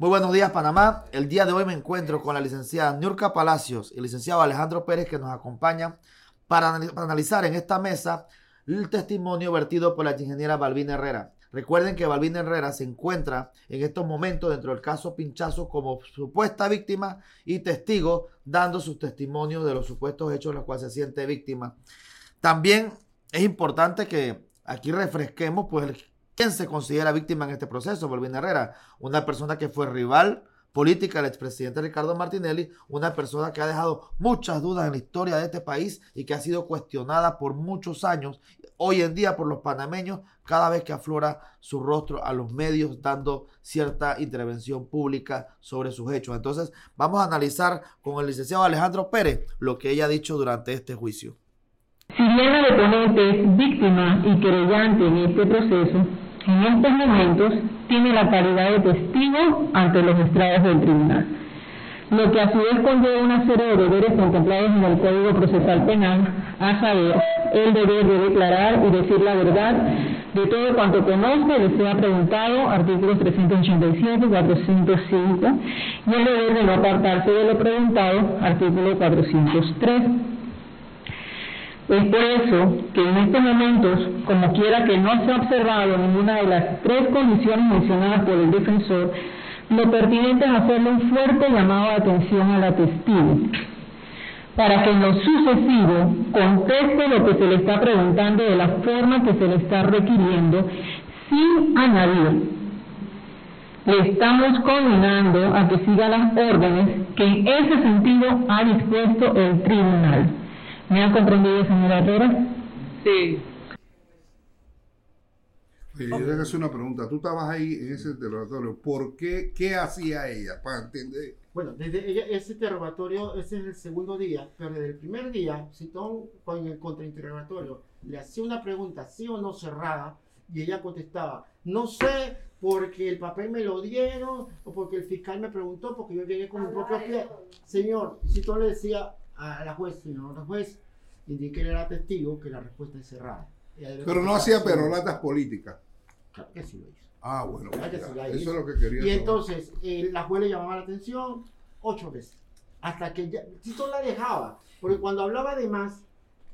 Muy buenos días, Panamá. El día de hoy me encuentro con la licenciada Nurka Palacios y el licenciado Alejandro Pérez que nos acompañan para, analizar en esta mesa el testimonio vertido por la ingeniera Balbina Herrera. Recuerden que Balbina Herrera se encuentra en estos momentos dentro del caso Pinchazo como supuesta víctima y testigo dando sus testimonios de los supuestos hechos en los cuales se siente víctima. También es importante que aquí refresquemos pues ¿Quién se considera víctima en este proceso? Balbina Herrera, una persona que fue rival política del expresidente Ricardo Martinelli, una persona que ha dejado muchas dudas en la historia de este país y que ha sido cuestionada por muchos años, hoy en día por los panameños, cada vez que aflora su rostro a los medios dando cierta intervención pública sobre sus hechos. Entonces, vamos a analizar con el licenciado Alejandro Pérez lo que ella ha dicho durante este juicio. Si bien la deponente es víctima y querellante en este proceso, en estos momentos tiene la calidad de testigo ante los estrados del tribunal, lo que a su vez conlleva una serie de deberes contemplados en el Código Procesal Penal, a saber, el deber de declarar y decir la verdad de todo cuanto conozca y le sea preguntado, artículos 387 y 405, y el deber de no apartarse de lo preguntado, artículo 403. Es por eso que en estos momentos, como quiera que no se ha observado ninguna de las tres condiciones mencionadas por el defensor, lo pertinente es hacerle un fuerte llamado de atención a la testigo, para que en lo sucesivo conteste lo que se le está preguntando de la forma que se le está requiriendo, sin añadir. Le estamos condenando a que siga las órdenes que en ese sentido ha dispuesto el tribunal. ¿Me han comprendido, señora Herrera? Sí. Oye, yo tengo que hacer una pregunta. Tú estabas ahí en ese interrogatorio. ¿Por qué? ¿Qué hacía ella? Para entender. Bueno, desde ella, ese interrogatorio, ese es el segundo día, pero desde el primer día, Citón con el contrainterrogatorio le hacía una pregunta, sí o no cerrada, y ella contestaba, no sé, porque el papel me lo dieron, o porque el fiscal me preguntó, porque yo llegué con mi propio pie. Señor, Citón le decía, a la juez, señor la juez, indique era testigo que la respuesta es cerrada. Pero no hacía perolatas políticas. Claro que sí lo hizo. Ah, bueno. eso es lo que quería Y entonces, eh, la juez le llamaba la atención ocho veces. Hasta que ya, Tito la dejaba. Porque cuando hablaba de más,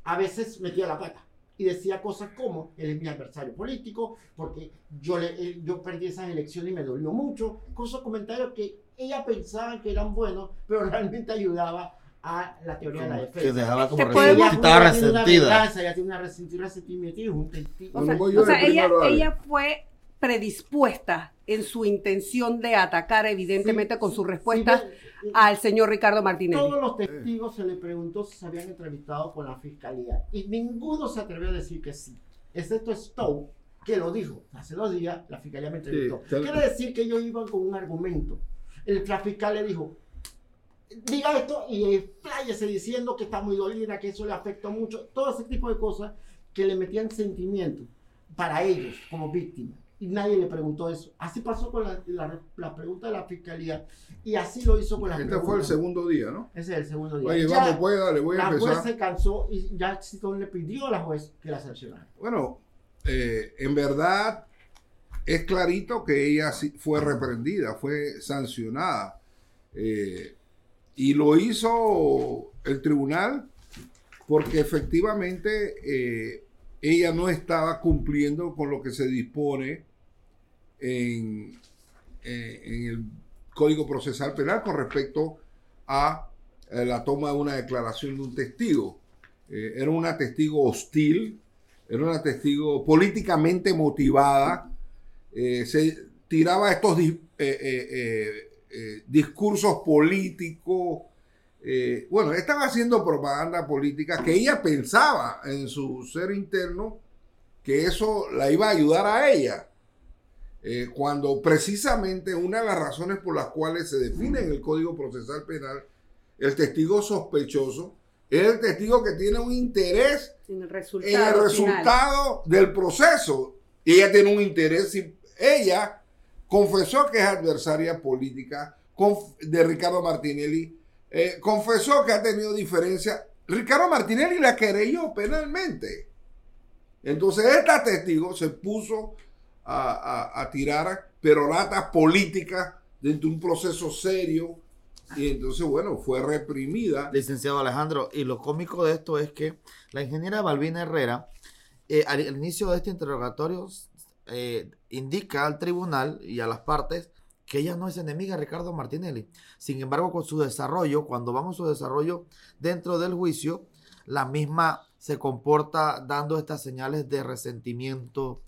a veces metía la pata. Y decía cosas como, él es mi adversario político, porque yo, le, yo perdí esas elecciones y me dolió mucho. Cosas, comentarios que ella pensaba que eran buenos, pero realmente ayudaba a la teoría de la defensa. Que dejaba como estaba resentida. Ella tiene una resentimiento un testigo. O sea, ella, ella fue predispuesta en su intención de atacar, evidentemente, con su respuesta al señor Ricardo Martínez. Todos los testigos se le preguntó si se habían entrevistado con la fiscalía y ninguno se atrevió a decir que sí, excepto Stowe, que lo dijo. Hace dos días la fiscalía me entrevistó. Quiere decir que ellos iban con un argumento. El, fiscal le dijo, diga esto y expláyese diciendo que está muy dolida, que eso le afectó mucho, todo ese tipo de cosas que le metían sentimiento para ellos como víctimas. Y nadie le preguntó eso. Así pasó con la, la, pregunta de la fiscalía y así lo hizo con la Este fue el segundo día, ¿no? Ese es el segundo día. Oye, vamos, voy a, voy a la juez se cansó y ya le pidió a la juez que la sancionara. Bueno, eh, en verdad es clarito que ella fue reprendida, fue sancionada. Eh, y lo hizo el tribunal porque efectivamente eh, ella no estaba cumpliendo con lo que se dispone en, eh, en el Código Procesal Penal con respecto a eh, la toma de una declaración de un testigo. era una testigo hostil, era una testigo políticamente motivada, se tiraba estos discursos políticos. Eh, bueno, estaba haciendo propaganda política que ella pensaba en su ser interno que eso la iba a ayudar a ella. Eh, cuando precisamente una de las razones por las cuales se define en el Código Procesal Penal el testigo sospechoso es el testigo que tiene un interés en el resultado, el resultado del proceso. Y ella tiene un interés, ella confesó que es adversaria política de Ricardo Martinelli, eh, confesó que ha tenido diferencia. Ricardo Martinelli la querelló penalmente. Entonces, esta testigo se puso a, a, a tirar perolatas políticas dentro de un proceso serio y entonces, bueno, fue reprimida. Licenciado Alejandro, y lo cómico de esto es que la ingeniera Balbina Herrera, eh, al, inicio de este interrogatorio, eh, indica al tribunal y a las partes que ella no es enemiga de Ricardo Martinelli. Sin embargo, con su desarrollo, cuando vamos a su desarrollo dentro del juicio, la misma se comporta dando estas señales de resentimiento,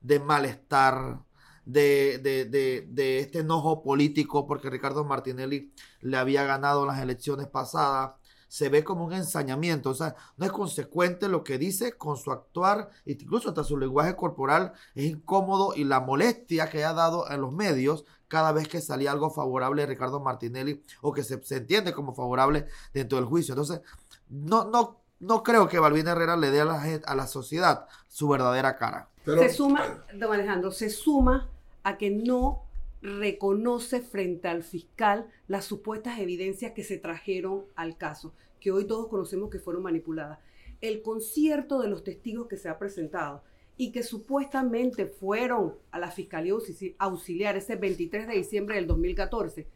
de malestar, de, de, de, este enojo político porque Ricardo Martinelli le había ganado las elecciones pasadas. Se ve como un ensañamiento, o sea, no es consecuente lo que dice con su actuar, incluso hasta su lenguaje corporal es incómodo y la molestia que ha dado en los medios cada vez que salía algo favorable de Ricardo Martinelli o que se, se entiende como favorable dentro del juicio. Entonces, no, no, no creo que Balvin Herrera le dé a la, a la sociedad su verdadera cara. se suma, don Alejandro, se suma a que no reconoce frente al fiscal las supuestas evidencias que se trajeron al caso, que hoy todos conocemos que fueron manipuladas. El concierto de los testigos que se ha presentado y que supuestamente fueron a la Fiscalía Auxiliar ese 23 de diciembre del 2014,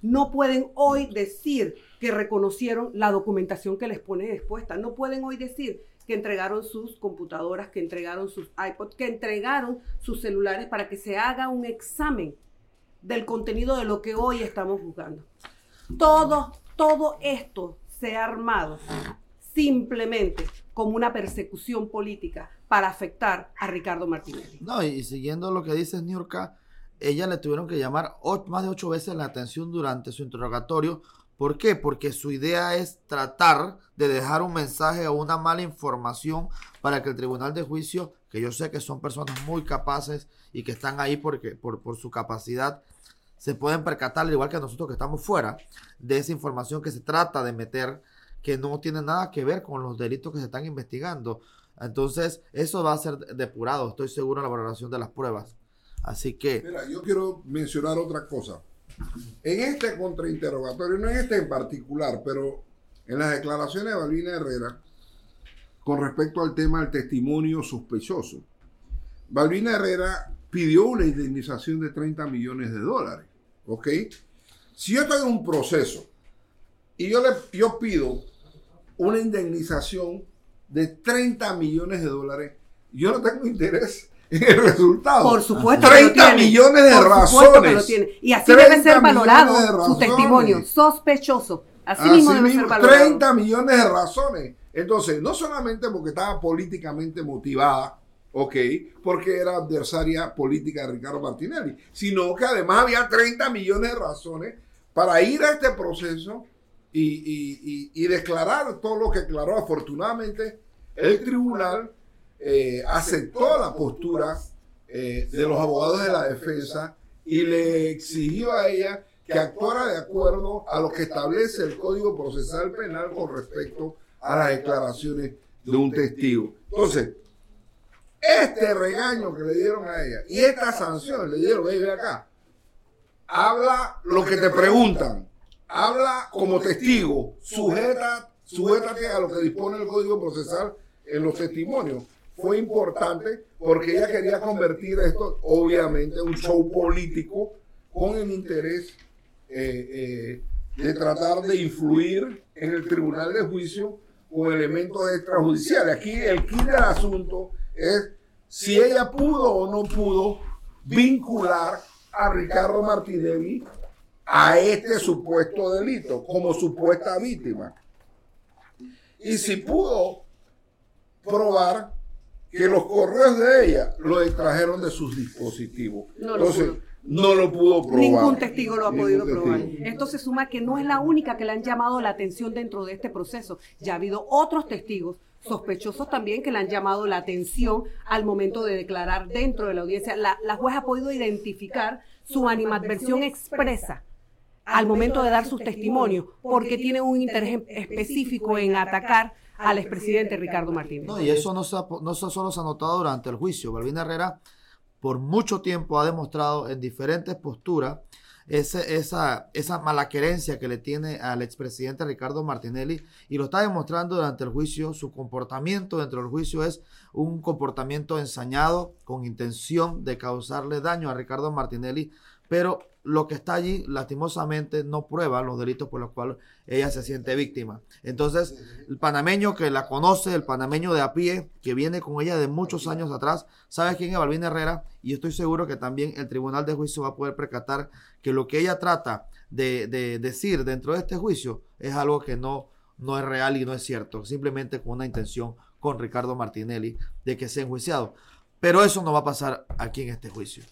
no pueden hoy decir que reconocieron la documentación que les pone expuesta. No pueden hoy decir que entregaron sus computadoras, que entregaron sus iPods, que entregaron sus celulares para que se haga un examen del contenido de lo que hoy estamos juzgando. Todo, todo esto se ha armado simplemente como una persecución política para afectar a Ricardo Martínez. No, y siguiendo lo que dice Niurka, ella le tuvieron que llamar más de ocho veces la atención durante su interrogatorio ¿Por qué? Porque su idea es tratar de dejar un mensaje o una mala información para que el tribunal de juicio, que yo sé que son personas muy capaces y que están ahí porque, por, su capacidad, se pueden percatar, al igual que nosotros que estamos fuera, de esa información que se trata de meter, que no tiene nada que ver con los delitos que se están investigando. Entonces, eso va a ser depurado, estoy seguro, en la valoración de las pruebas. Así que... Mira, yo quiero mencionar otra cosa. En este contrainterrogatorio, no en este en particular, pero en las declaraciones de Balbina Herrera, con respecto al tema del testimonio sospechoso, Balbina Herrera pidió una indemnización de 30 millones de dólares. ¿Ok? Si yo estoy un proceso y yo, le, yo pido una indemnización de 30 millones de dólares, yo no tengo interés el resultado. Por supuesto. 30 millones de razones. Y así debe ser valorado su testimonio. Sospechoso. Así, mismo debe ser valorado. 30 millones de razones. Entonces, no solamente porque estaba políticamente motivada, ok, porque era adversaria política de Ricardo Martinelli, sino que además había 30 millones de razones para ir a este proceso y, y, y, y declarar todo lo que declaró. Afortunadamente, el tribunal eh, aceptó la postura eh, de los abogados de la defensa y le exigió a ella que actuara de acuerdo a lo que establece el Código Procesal Penal con respecto a las declaraciones de un testigo. Entonces, este regaño que le dieron a ella y esta sanción le dieron, ve acá, habla lo que te preguntan, habla como testigo, sujeta, sujétate a lo que dispone el Código Procesal en los testimonios fue importante porque ella quería convertir esto, obviamente, en un show político con el interés eh, eh, de tratar de influir en el tribunal de juicio con elementos extrajudiciales. Aquí el kit del asunto es si ella pudo o no pudo vincular a Ricardo Martinelli a este supuesto delito como supuesta víctima. Y si pudo probar que los correos de ella lo extrajeron de sus dispositivos. No Entonces, no lo pudo probar. Ningún testigo lo ha podido probar. Esto se suma que no es la única que le han llamado la atención dentro de este proceso. Ya ha habido otros testigos sospechosos también que le han llamado la atención al momento de declarar dentro de la audiencia. La, la juez ha podido identificar su animadversión expresa al momento de dar sus testimonios, porque tiene un interés específico en atacar al expresidente Ricardo Martínez. No, y eso no, se no solo se ha notado durante el juicio. Balbina Herrera por mucho tiempo ha demostrado en diferentes posturas ese, esa, esa malaquerencia que le tiene al expresidente Ricardo Martinelli y lo está demostrando durante el juicio. Su comportamiento dentro del juicio es un comportamiento ensañado con intención de causarle daño a Ricardo Martinelli, pero lo que está allí, lastimosamente, no prueba los delitos por los cuales ella se siente víctima. Entonces, el panameño que la conoce, el panameño de a pie, que viene con ella de muchos años atrás, sabe quién es Balvin Herrera y estoy seguro que también el Tribunal de Juicio va a poder percatar que lo que ella trata de, de decir dentro de este juicio es algo que no, no es real y no es cierto, simplemente con una intención con Ricardo Martinelli de que sea enjuiciado. Pero eso no va a pasar aquí en este juicio.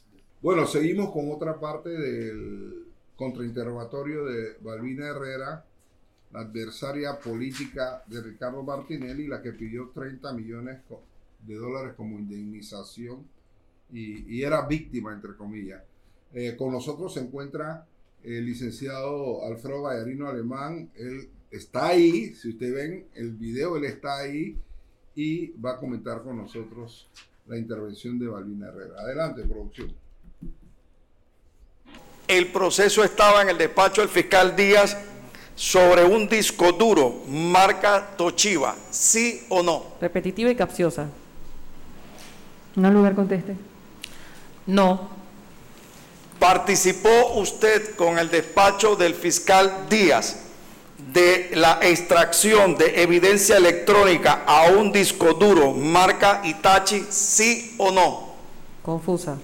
Bueno, seguimos con otra parte del contrainterrogatorio de Balbina Herrera, la adversaria política de Ricardo Martinelli, la que pidió 30 millones de dólares como indemnización y, era víctima, entre comillas. Eh, con nosotros se encuentra el licenciado Alfredo Vallarino Alemán. Él está ahí, si ustedes ven el video, él está ahí y va a comentar con nosotros la intervención de Balbina Herrera. Adelante, producción. El proceso estaba en el despacho del fiscal Díaz sobre un disco duro marca Toshiba, ¿sí o no? Repetitiva y capciosa. No lugar conteste. No. ¿Participó usted con el despacho del fiscal Díaz de la extracción de evidencia electrónica a un disco duro marca Itachi, sí o no? Confusa.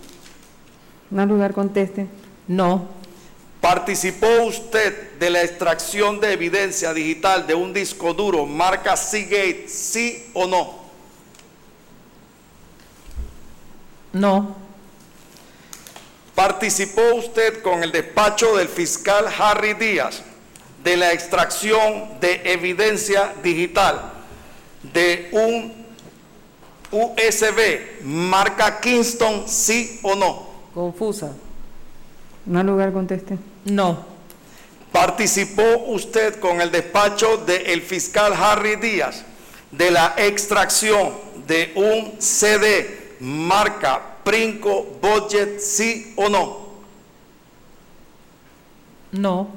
No lugar conteste. No. ¿Participó usted de la extracción de evidencia digital de un disco duro marca Seagate, sí o no? No. ¿Participó usted con el despacho del fiscal Harry Díaz de la extracción de evidencia digital de un USB marca Kingston, sí o no? Confusa. No lugar conteste. No. ¿Participó usted con el despacho del fiscal Harry Díaz de la extracción de un CD marca Princo Budget, sí o no? No.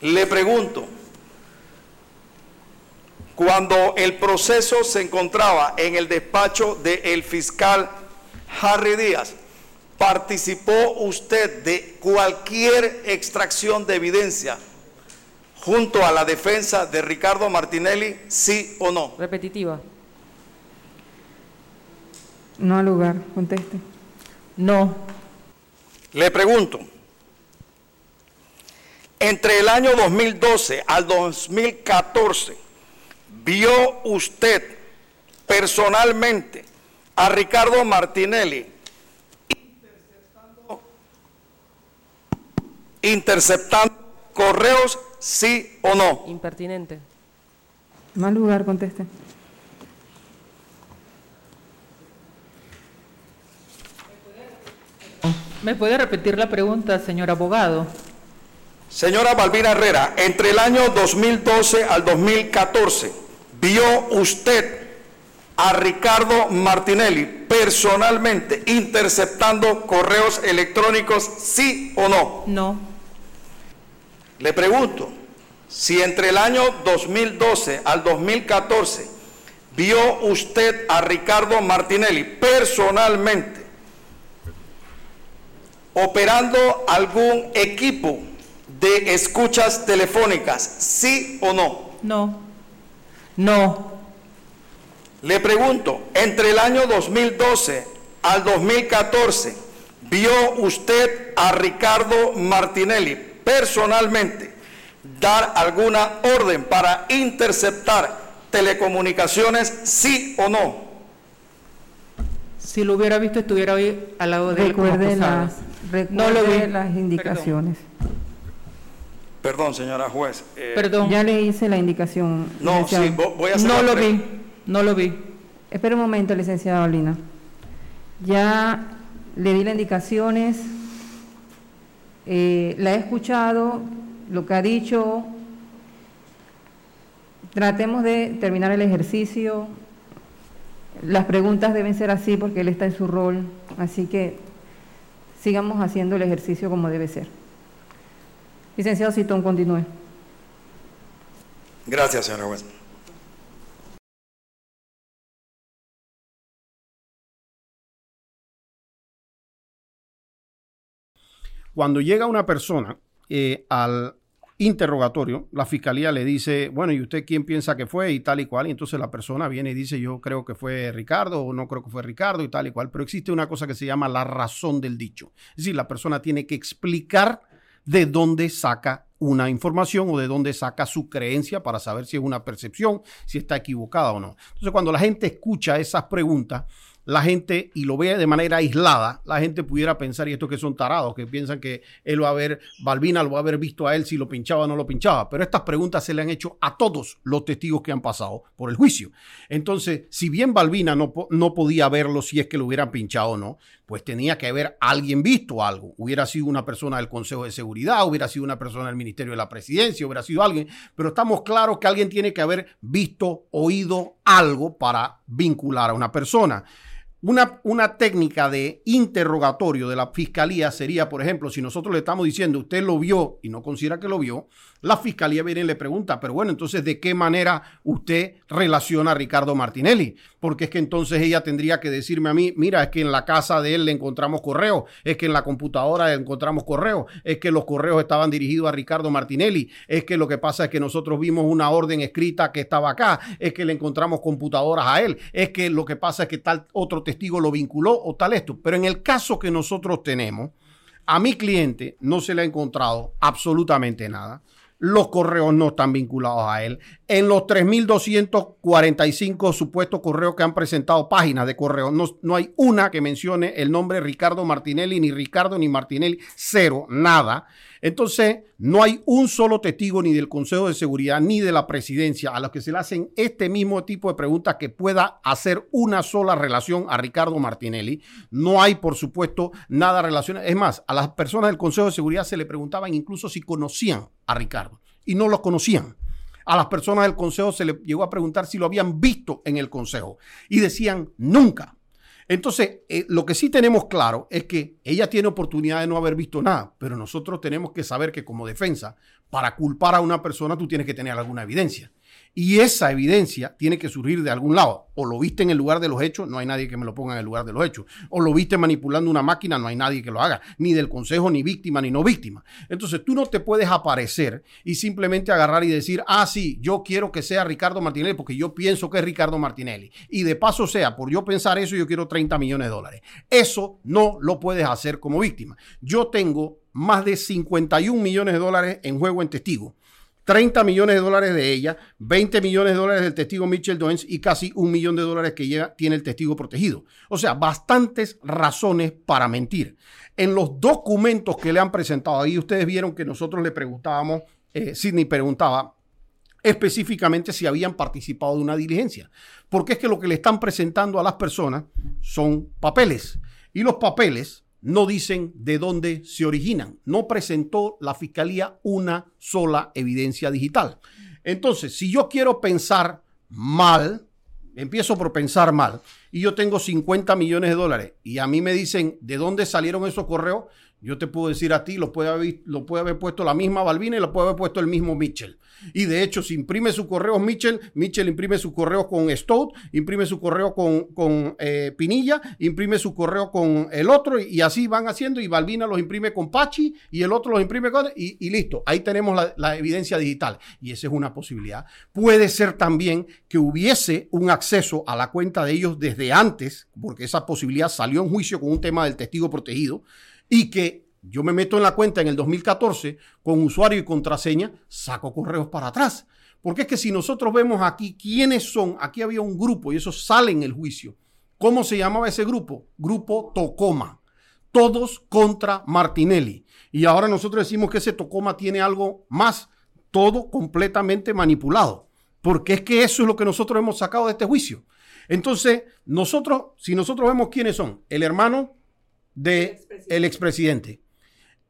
Le pregunto, cuando el proceso se encontraba en el despacho del fiscal Harry Díaz, ¿participó usted de cualquier extracción de evidencia junto a la defensa de Ricardo Martinelli, sí o no? Repetitiva. No lugar, conteste. No. Le pregunto, entre el año 2012 al 2014, ¿vio usted personalmente a Ricardo Martinelli interceptando correos, sí o no? Impertinente. Mal lugar, conteste. ¿Me puede repetir la pregunta, señor abogado? Señora Balbina Herrera, entre el año 2012 al 2014, ¿vio usted a Ricardo Martinelli personalmente interceptando correos electrónicos, sí o no? No. Le pregunto, si entre el año 2012 al 2014 vio usted a Ricardo Martinelli personalmente operando algún equipo de escuchas telefónicas, ¿sí o no? No. No. Le pregunto, entre el año 2012 al 2014, ¿vio usted a Ricardo Martinelli personalmente dar alguna orden para interceptar telecomunicaciones, sí o no? Si lo hubiera visto, estuviera hoy al lado de él. Recuerde, las, no lo vi. las indicaciones. Perdón, señora juez. Eh, Perdón. Ya le hice la indicación. No, sí, voy a hacer No lo vi, no lo vi. Espera un momento, licenciada Olina. Ya le di las indicaciones, eh, la he escuchado, lo que ha dicho. Tratemos de terminar el ejercicio. Las preguntas deben ser así porque él está en su rol, así que sigamos haciendo el ejercicio como debe ser. Licenciado Citón, continúe. Gracias, señora juez. Cuando llega una persona eh, al interrogatorio, la fiscalía le dice, bueno, ¿y usted quién piensa que fue? Y tal y cual. Y entonces la persona viene y dice, yo creo que fue Ricardo o no creo que fue Ricardo y tal y cual. Pero existe una cosa que se llama la razón del dicho. Es decir, la persona tiene que explicar de dónde saca una información o de dónde saca su creencia para saber si es una percepción, si está equivocada o no. Entonces, cuando la gente escucha esas preguntas, la gente y lo ve de manera aislada, la gente pudiera pensar, y estos que son tarados, que piensan que él va a ver, Balbina lo va a haber visto a él si lo pinchaba o no lo pinchaba. Pero estas preguntas se le han hecho a todos los testigos que han pasado por el juicio. Entonces, si bien Balbina no, no podía verlo si es que lo hubieran pinchado o no, pues tenía que haber alguien visto algo. Hubiera sido una persona del Consejo de Seguridad, hubiera sido una persona del Ministerio de la Presidencia, hubiera sido alguien, pero estamos claros que alguien tiene que haber visto, oído algo para vincular a una persona. Una, una, técnica de interrogatorio de la fiscalía sería, por ejemplo, si nosotros le estamos diciendo usted lo vio y no considera que lo vio, la fiscalía viene y le pregunta, pero bueno, entonces, ¿de qué manera usted relaciona a Ricardo Martinelli? Porque es que entonces ella tendría que decirme a mí, mira, es que en la casa de él le encontramos correo, es que en la computadora le encontramos correo, es que los correos estaban dirigidos a Ricardo Martinelli, es que lo que pasa es que nosotros vimos una orden escrita que estaba acá, es que le encontramos computadoras a él, es que lo que pasa es que tal otro testigo lo vinculó o tal esto. Pero en el caso que nosotros tenemos, a mi cliente no se le ha encontrado absolutamente nada los correos no están vinculados a él. En los 3.245 supuestos correos que han presentado páginas de correo, no, no, hay una que mencione el nombre Ricardo Martinelli, ni Ricardo ni Martinelli, cero, nada. Entonces, no hay un solo testigo ni del Consejo de Seguridad ni de la presidencia a los que se le hacen este mismo tipo de preguntas que pueda hacer una sola relación a Ricardo Martinelli. No hay, por supuesto, nada relacionado. Es más, a las personas del Consejo de Seguridad se le preguntaban incluso si conocían a Ricardo y no lo conocían. A las personas del Consejo se le llegó a preguntar si lo habían visto en el Consejo y decían nunca. Entonces, eh, lo que sí tenemos claro es que ella tiene oportunidad de no haber visto nada, pero nosotros tenemos que saber que como defensa, para culpar a una persona, tú tienes que tener alguna evidencia. Y esa evidencia tiene que surgir de algún lado. O lo viste en el lugar de los hechos, no hay nadie que me lo ponga en el lugar de los hechos. O lo viste manipulando una máquina, no hay nadie que lo haga. Ni del consejo, ni víctima, ni no víctima. Entonces tú no te puedes aparecer y simplemente agarrar y decir, ah, sí, yo quiero que sea Ricardo Martinelli porque yo pienso que es Ricardo Martinelli. Y de paso sea, por yo pensar eso, yo quiero 30 millones de dólares. Eso no lo puedes hacer como víctima. Yo tengo más de 51 millones de dólares en juego en testigo 30 millones de dólares de ella, 20 millones de dólares del testigo Mitchell Doens y casi un millón de dólares que tiene el testigo protegido. O sea, bastantes razones para mentir. En los documentos que le han presentado, ahí ustedes vieron que nosotros le preguntábamos, eh, Sidney preguntaba específicamente si habían participado de una diligencia. Porque es que lo que le están presentando a las personas son papeles. Y los papeles no dicen de dónde se originan. No presentó la fiscalía una sola evidencia digital. Entonces, si yo quiero pensar mal, empiezo por pensar mal, y yo tengo 50 millones de dólares, y a mí me dicen de dónde salieron esos correos, yo te puedo decir a ti, lo puede haber, lo puede haber puesto la misma Balbina y lo puede haber puesto el mismo Mitchell. Y de hecho, si imprime su correo Mitchell, Mitchell imprime su correo con Stout, imprime su correo con, con eh, Pinilla, imprime su correo con el otro y, así van haciendo y Balbina los imprime con Pachi y el otro los imprime con... Y, listo, ahí tenemos la, la evidencia digital y esa es una posibilidad. Puede ser también que hubiese un acceso a la cuenta de ellos desde antes, porque esa posibilidad salió en juicio con un tema del testigo protegido y que yo me meto en la cuenta en el 2014 con usuario y contraseña, saco correos para atrás. Porque es que si nosotros vemos aquí quiénes son, aquí había un grupo y eso sale en el juicio. ¿Cómo se llamaba ese grupo? Grupo Tocoma. Todos contra Martinelli. Y ahora nosotros decimos que ese Tocoma tiene algo más, todo completamente manipulado. Porque es que eso es lo que nosotros hemos sacado de este juicio. Entonces, nosotros, si nosotros vemos quiénes son, el hermano del el expresidente,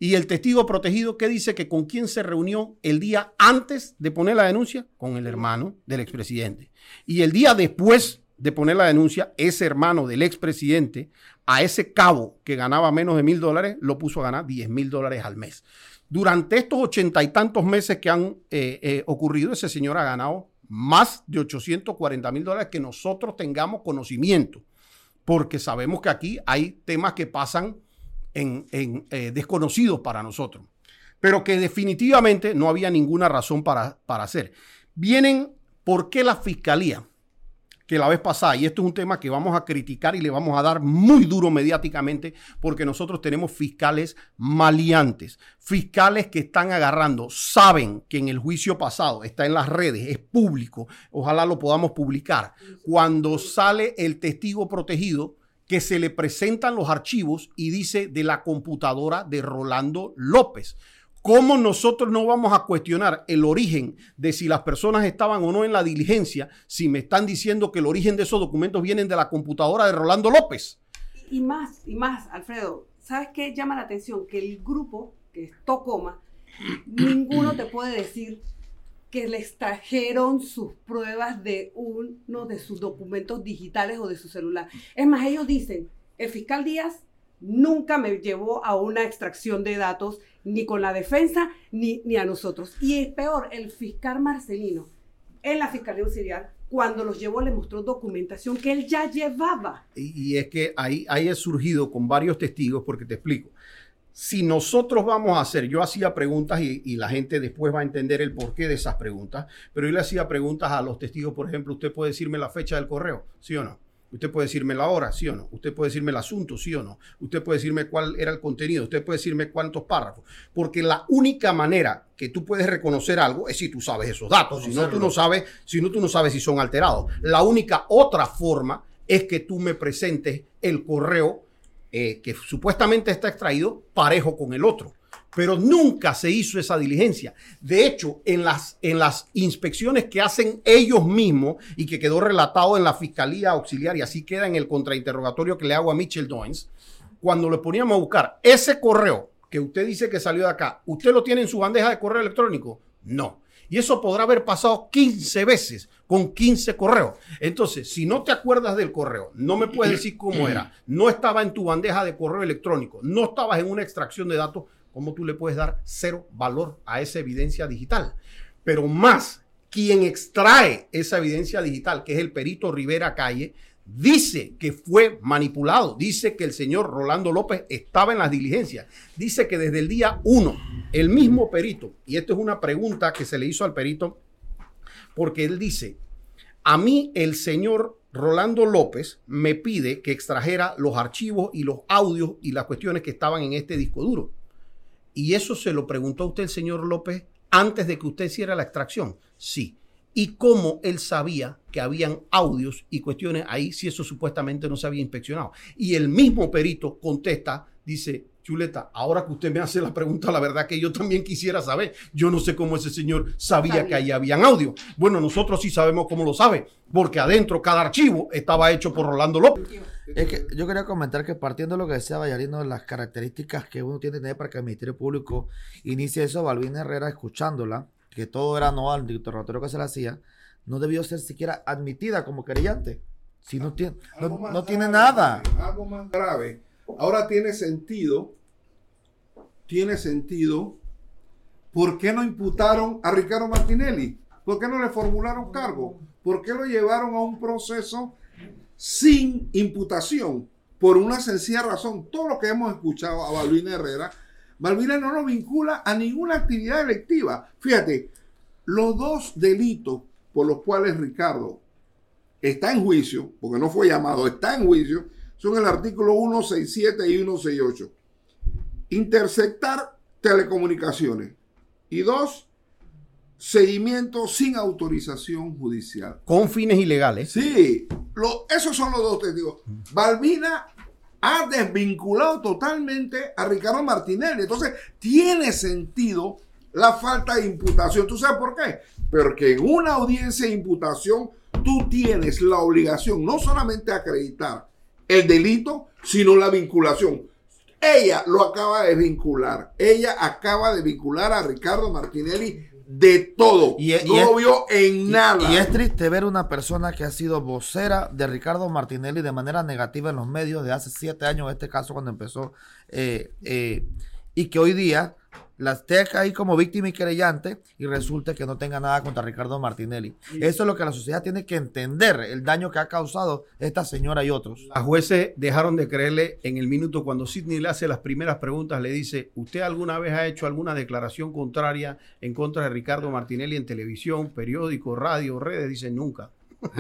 y el testigo protegido que dice que con quién se reunió el día antes de poner la denuncia, con el hermano del expresidente. Y el día después de poner la denuncia, ese hermano del expresidente, a ese cabo que ganaba menos de mil dólares, lo puso a ganar 10 mil dólares al mes. Durante estos ochenta y tantos meses que han eh, eh, ocurrido, ese señor ha ganado más de 840 mil dólares que nosotros tengamos conocimiento, porque sabemos que aquí hay temas que pasan en, eh, desconocidos para nosotros, pero que definitivamente no había ninguna razón para, para hacer. Vienen, ¿por qué la fiscalía? Que la vez pasada, y esto es un tema que vamos a criticar y le vamos a dar muy duro mediáticamente, porque nosotros tenemos fiscales maleantes, fiscales que están agarrando, saben que en el juicio pasado está en las redes, es público, ojalá lo podamos publicar, cuando sale el testigo protegido, que se le presentan los archivos y dice de la computadora de Rolando López. ¿Cómo nosotros no vamos a cuestionar el origen de si las personas estaban o no en la diligencia si me están diciendo que el origen de esos documentos vienen de la computadora de Rolando López? Y más, y más, Alfredo, ¿sabes qué llama la atención? Que el grupo, que es Tocoma, ninguno te puede decir que le extrajeron sus pruebas de uno de sus documentos digitales o de su celular. Es más, ellos dicen, el fiscal Díaz nunca me llevó a una extracción de datos ni con la defensa ni, ni a nosotros. Y es peor, el fiscal Marcelino en la Fiscalía Auxiliar, cuando los llevó, le mostró documentación que él ya llevaba. Y, es que ahí, ahí surgido con varios testigos, porque te explico. Si nosotros vamos a hacer, yo hacía preguntas y, y, la gente después va a entender el porqué de esas preguntas, pero yo le hacía preguntas a los testigos, por ejemplo, ¿usted puede decirme la fecha del correo? ¿Sí o no? Usted puede decirme la hora, sí o no. Usted puede decirme el asunto, sí o no. Usted puede decirme cuál era el contenido. Usted puede decirme cuántos párrafos. Porque la única manera que tú puedes reconocer algo es si tú sabes esos datos. Si no, tú no sabes, si no, tú no sabes si son alterados. La única otra forma es que tú me presentes el correo eh, que supuestamente está extraído parejo con el otro pero nunca se hizo esa diligencia. De hecho, en las, en las inspecciones que hacen ellos mismos y que quedó relatado en la Fiscalía Auxiliar y así queda en el contrainterrogatorio que le hago a Mitchell Doynes, cuando le poníamos a buscar ese correo que usted dice que salió de acá, ¿usted lo tiene en su bandeja de correo electrónico? No. Y eso podrá haber pasado 15 veces con 15 correos. Entonces, si no te acuerdas del correo, no me puedes decir cómo era, no estaba en tu bandeja de correo electrónico, no estabas en una extracción de datos, ¿Cómo tú le puedes dar cero valor a esa evidencia digital? Pero más, quien extrae esa evidencia digital, que es el perito Rivera Calle, dice que fue manipulado, dice que el señor Rolando López estaba en las diligencias, dice que desde el día uno, el mismo perito, y esto es una pregunta que se le hizo al perito, porque él dice, a mí el señor Rolando López me pide que extrajera los archivos y los audios y las cuestiones que estaban en este disco duro. ¿Y eso se lo preguntó a usted el señor López antes de que usted hiciera la extracción? Sí. ¿Y cómo él sabía que habían audios y cuestiones ahí si eso supuestamente no se había inspeccionado? Y el mismo perito contesta, dice, Chuleta, ahora que usted me hace la pregunta, la verdad que yo también quisiera saber. Yo no sé cómo ese señor sabía, sabía. que ahí habían audio. Bueno, nosotros sí sabemos cómo lo sabe, porque adentro cada archivo estaba hecho por Rolando López. Es que yo quería comentar que partiendo de lo que decía Vallarino, las características que uno tiene que tener para que el Ministerio Público inicie eso, Balvina Herrera escuchándola, que todo era no al interrogatorio que se le hacía, no debió ser siquiera admitida como querellante. Si no tiene, no, no grave, tiene nada. Algo más grave. Ahora tiene sentido, tiene sentido, ¿por qué no imputaron a Ricardo Martinelli? ¿Por qué no le formularon cargo? ¿Por qué lo llevaron a un proceso sin imputación? Por una sencilla razón. Todo lo que hemos escuchado a Balbina Herrera, Balbina no lo vincula a ninguna actividad electiva. Fíjate, los dos delitos por los cuales Ricardo está en juicio, porque no fue llamado, está en juicio, son el artículo 167 y 168. Interceptar telecomunicaciones. Y dos, seguimiento sin autorización judicial. Con fines ilegales. Sí, lo, esos son los dos testigos. Balbina ha desvinculado totalmente a Ricardo Martinelli. Entonces, tiene sentido la falta de imputación. ¿Tú sabes por qué? Porque en una audiencia de imputación tú tienes la obligación no solamente de acreditar el delito, sino la vinculación. Ella lo acaba de vincular. Ella acaba de vincular a Ricardo Martinelli de todo. Y no y es, vio en y, nada. Y es triste ver una persona que ha sido vocera de Ricardo Martinelli de manera negativa en los medios de hace siete años, en este caso cuando empezó, eh, eh, y que hoy día la esté ahí como víctima y querellante y resulte que no tenga nada contra Ricardo Martinelli. Eso es lo que la sociedad tiene que entender, el daño que ha causado esta señora y otros. Las jueces dejaron de creerle en el minuto cuando Sidney le hace las primeras preguntas, le dice, ¿usted alguna vez ha hecho alguna declaración contraria en contra de Ricardo Martinelli en televisión, periódico, radio, redes? Dice, nunca.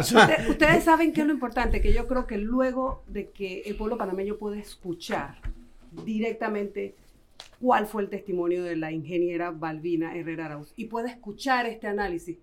Usted- ustedes saben qué es lo importante, que yo creo que luego de que el pueblo panameño puede escuchar directamente cuál fue el testimonio de la ingeniera Balbina Herrera Arauz y puede escuchar este análisis,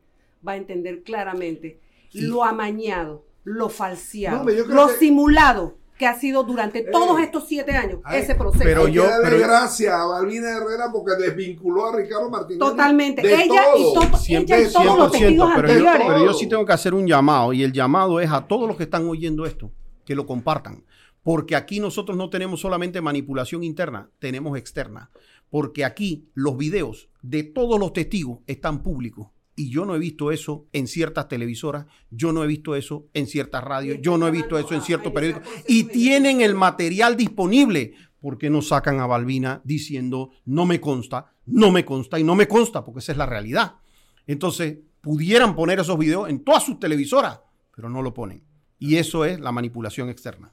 va a entender claramente lo amañado, lo falseado, No, lo que- simulado que ha sido durante todos Eh, estos siete años ay, ese proceso. pero yo- pero- gracias a Balbina Herrera porque desvinculó a Ricardo Martínez. Totalmente. de Ella y Siempre, ella y todos los 100%, testigos pero, yo, pero yo sí tengo que hacer un llamado y el llamado es a todos los que están oyendo esto, que lo compartan. Porque aquí nosotros no tenemos solamente manipulación interna, tenemos externa. Porque aquí los videos de todos los testigos están públicos. Y yo no he visto eso en ciertas televisoras, yo no he visto eso en ciertas radios, yo no he visto eso en ciertos periódicos. Y tienen el material disponible. ¿Por qué no sacan a Balbina diciendo, no me consta, no me consta y no me consta? Porque esa es la realidad. Entonces, pudieran poner esos videos en todas sus televisoras, pero no lo ponen. Y eso es la manipulación externa.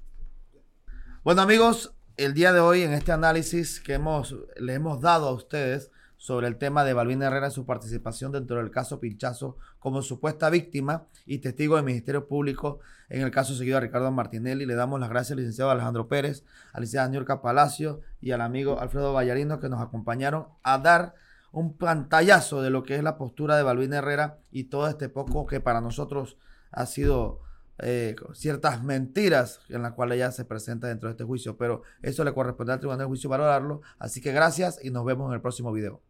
Bueno amigos, el día de hoy en este análisis que hemos, le hemos dado a ustedes sobre el tema de Balvin Herrera en su participación dentro del caso Pinchazo como supuesta víctima y testigo del Ministerio Público en el caso seguido a Ricardo Martinelli. Le damos las gracias al licenciado Alejandro Pérez, a la licenciada Niurka Palacio y al amigo Alfredo Vallarino que nos acompañaron a dar un pantallazo de lo que es la postura de Balvin Herrera y todo este poco que para nosotros ha sido eh, ciertas mentiras en las cuales ella se presenta dentro de este juicio, pero eso le corresponde al Tribunal de Juicio valorarlo. Así que gracias y nos vemos en el próximo video.